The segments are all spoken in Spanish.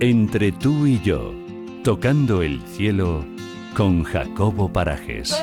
Entre tú y yo, tocando el cielo con Jacobo Parajes.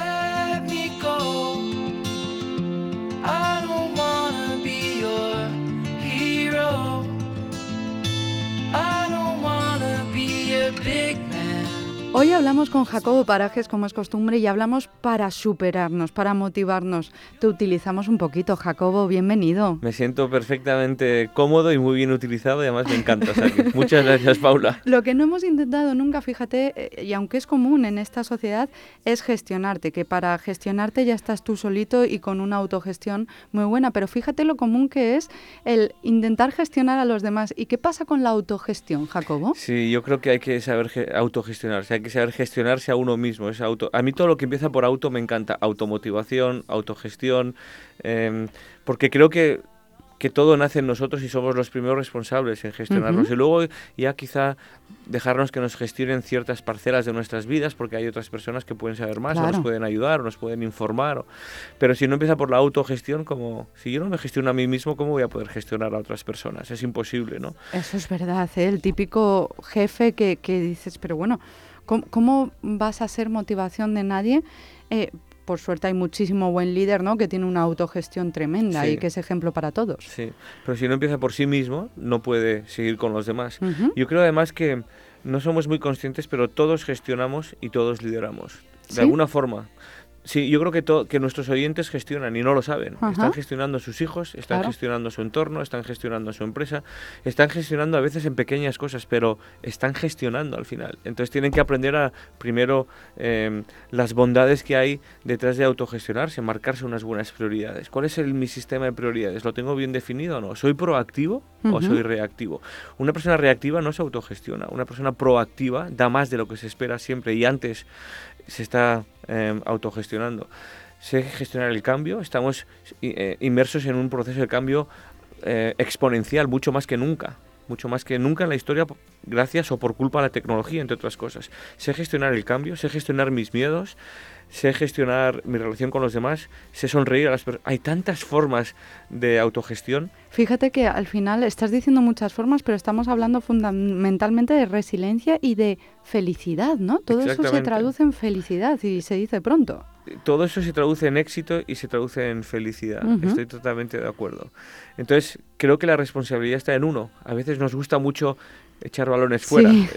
Hoy hablamos con Jacobo Parajes, como es costumbre, y hablamos para superarnos, para motivarnos. Te utilizamos un poquito, Jacobo, bienvenido. Me siento perfectamente cómodo y muy bien utilizado y además me encanta. o sea muchas gracias, Paula. Lo que no hemos intentado nunca, fíjate, eh, y aunque es común en esta sociedad, es gestionarte, que para gestionarte ya estás tú solito y con una autogestión muy buena, pero fíjate lo común que es el intentar gestionar a los demás. ¿Y qué pasa con la autogestión, Jacobo? Sí, yo creo que hay que saber ge- autogestionarse, que saber gestionarse a uno mismo. Es auto... A mí todo lo que empieza por auto me encanta. Automotivación, autogestión, em, porque creo que, que todo nace en nosotros y somos los primeros responsables en gestionarnos. Ujú. Y luego ya quizá dejarnos que nos gestionen ciertas parcelas de nuestras vidas, porque hay otras personas que pueden saber más, o Claro. nos pueden ayudar, o nos pueden informar. o- Pero si no empieza por la autogestión, como si yo no me gestiono a mí mismo, ¿cómo voy a poder gestionar a otras personas? Es imposible, ¿no? Eso es verdad, ¿eh? el típico jefe que, que dices, pero bueno, ¿cómo, cómo vas a ser motivación de nadie? Eh, por suerte hay muchísimo buen líder, ¿no? Que tiene una autogestión tremenda Sí. y que es ejemplo para todos. Sí, pero si no empieza por sí mismo, no puede seguir con los demás. Yo creo además que no somos muy conscientes, pero todos gestionamos y todos lideramos. De ¿Sí? alguna forma. Sí, yo creo que, to- que nuestros oyentes gestionan y no lo saben. Ajá. Están gestionando a sus hijos, están Claro. gestionando su entorno, están gestionando su empresa, están gestionando a veces en pequeñas cosas, pero están gestionando al final. Entonces tienen que aprender a, primero, em, las bondades que hay detrás de autogestionarse, marcarse unas buenas prioridades. ¿Cuál es el, mi sistema de prioridades? ¿Lo tengo bien definido o no? ¿Soy proactivo o soy reactivo? Una persona reactiva no se autogestiona. Una persona proactiva da más de lo que se espera siempre y antes se está em, autogestionando. Sé gestionar el cambio, estamos eh, inmersos en un proceso de cambio eh, exponencial, mucho más que nunca. Mucho más que nunca en la historia, gracias o por culpa de la tecnología, entre otras cosas. Sé gestionar el cambio, sé gestionar mis miedos, sé gestionar mi relación con los demás, sé sonreír a las personas. Hay tantas formas de autogestión. Fíjate que al final estás diciendo muchas formas, pero estamos hablando fundamentalmente de resiliencia y de felicidad, ¿no? Todo eso se traduce en felicidad y se dice pronto. Todo eso se traduce en éxito y se traduce en felicidad. Estoy totalmente de acuerdo. Entonces, creo que la responsabilidad está en uno. A veces nos gusta mucho echar balones fuera, Sí,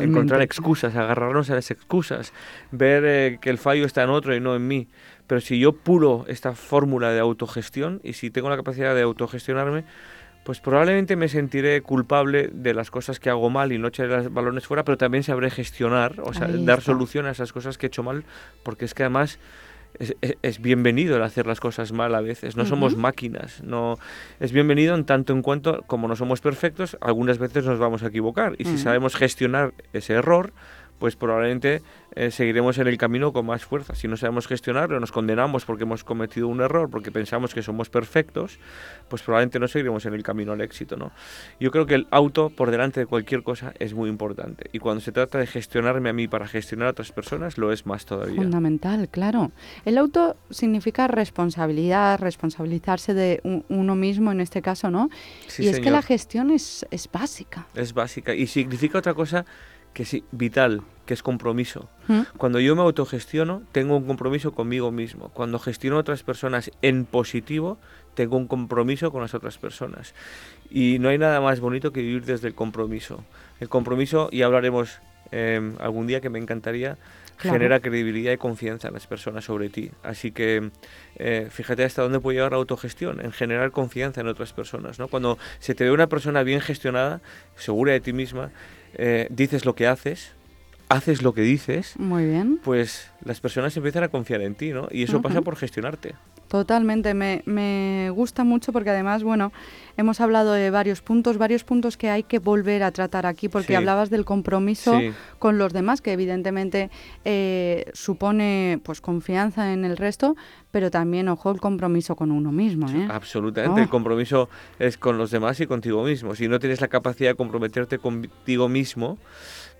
encontrar excusas, agarrarnos a las excusas, ver eh, que el fallo está en otro y no en mí. Pero si yo pulo esta fórmula de autogestión y si tengo la capacidad de autogestionarme, pues probablemente me sentiré culpable de las cosas que hago mal y no echaré los balones fuera, pero también sabré gestionar, o sea, dar solución a esas cosas que he hecho mal, porque es que además es, es- es bienvenido el hacer las cosas mal a veces. No somos máquinas. No es bienvenido en tanto en cuanto como no somos perfectos, algunas veces nos vamos a equivocar y si sabemos gestionar ese error, pues probablemente eh, seguiremos en el camino con más fuerza. Si no sabemos gestionarlo, nos condenamos porque hemos cometido un error, porque pensamos que somos perfectos, pues probablemente no seguiremos en el camino al éxito, ¿no? Yo creo que el auto por delante de cualquier cosa es muy importante y cuando se trata de gestionarme a mí para gestionar a otras personas, lo es más todavía. Fundamental, claro. El auto significa responsabilidad, responsabilizarse de uno mismo en este caso, ¿no? Sí, y es que la gestión es, es básica. Es básica y significa otra cosa que sí, vital, que es compromiso. ¿Mm? Cuando yo me autogestiono, tengo un compromiso conmigo mismo. Cuando gestiono a otras personas en positivo, tengo un compromiso con las otras personas. Y no hay nada más bonito que vivir desde el compromiso. El compromiso, y hablaremos eh, algún día que me encantaría, Claro. genera credibilidad y confianza en las personas sobre ti. Así que eh, fíjate hasta dónde puede llegar la autogestión, en generar confianza en otras personas. ¿no? Cuando se te ve una persona bien gestionada, segura de ti misma, eh, dices lo que haces, haces lo que dices, Muy bien. pues las personas empiezan a confiar en ti, ¿no? Y eso pasa por gestionarte. Totalmente, me, me gusta mucho porque además, bueno, hemos hablado de varios puntos, varios puntos que hay que volver a tratar aquí, porque Sí. hablabas del compromiso Sí. con los demás, que evidentemente eh, supone pues confianza en el resto, pero también, ojo, el compromiso con uno mismo. ¿eh? Absolutamente. Oh. El compromiso es con los demás y contigo mismo. Si no tienes la capacidad de comprometerte contigo mismo,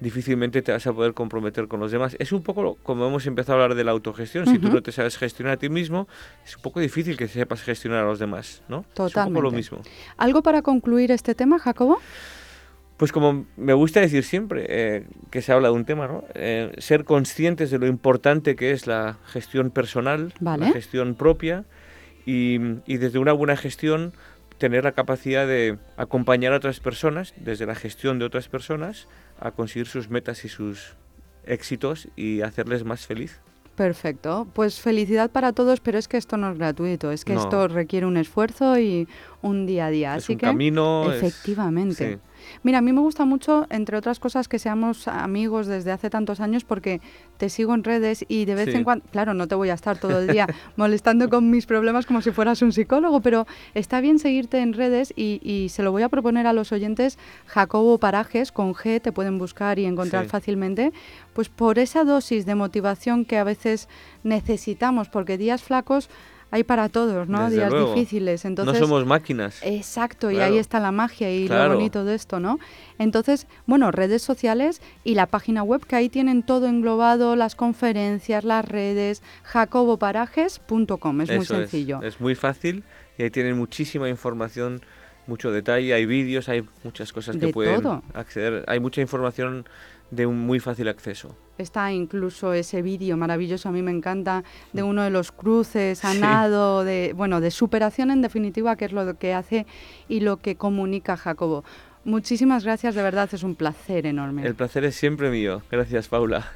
difícilmente te vas a poder comprometer con los demás. Es un poco lo- como hemos empezado a hablar de la autogestión. Si tú no te sabes gestionar a ti mismo, es un poco difícil que sepas gestionar a los demás, ¿no? Es un poco lo Totalmente. mismo. ¿Algo para concluir este tema, Jacobo? Pues como me gusta decir siempre eh, que se habla de un tema, ¿no? Eh, ser conscientes de lo importante que es la gestión personal, Vale. la gestión propia y, y desde una buena gestión tener la capacidad de acompañar a otras personas, desde la gestión de otras personas, a conseguir sus metas y sus éxitos y hacerles más feliz. Perfecto. Pues felicidad para todos, pero es que esto no es gratuito, es que No. esto requiere un esfuerzo y un día a día. es Así un que, camino. es- efectivamente. sí. Mira, a mí me gusta mucho, entre otras cosas, que seamos amigos desde hace tantos años porque te sigo en redes y de vez Sí. en cuando, claro, no te voy a estar todo el día molestando con mis problemas como si fueras un psicólogo, pero está bien seguirte en redes y, y se lo voy a proponer a los oyentes. Jacobo Parajes, con G, te pueden buscar y encontrar Sí. fácilmente, pues por esa dosis de motivación que a veces necesitamos, porque días flacos hay para todos, ¿no? Desde días luego. difíciles. Entonces, no somos máquinas. Exacto, y ahí está la magia y Claro. lo bonito de esto, ¿no? Entonces, bueno, redes sociales y la página web que ahí tienen todo englobado, las conferencias, las redes, jacoboparajes.com, es muy Eso sencillo. Es, muy fácil y ahí tienen muchísima información, mucho detalle, hay vídeos, hay muchas cosas que De pueden todo. acceder. Hay mucha información de un muy fácil acceso. Está incluso ese vídeo maravilloso, a mí me encanta, de uno de los cruces a nado, de, bueno, de superación en definitiva, que es lo que hace y lo que comunica Jacobo. Muchísimas gracias, de verdad, es un placer enorme. El placer es siempre mío. Gracias, Paula.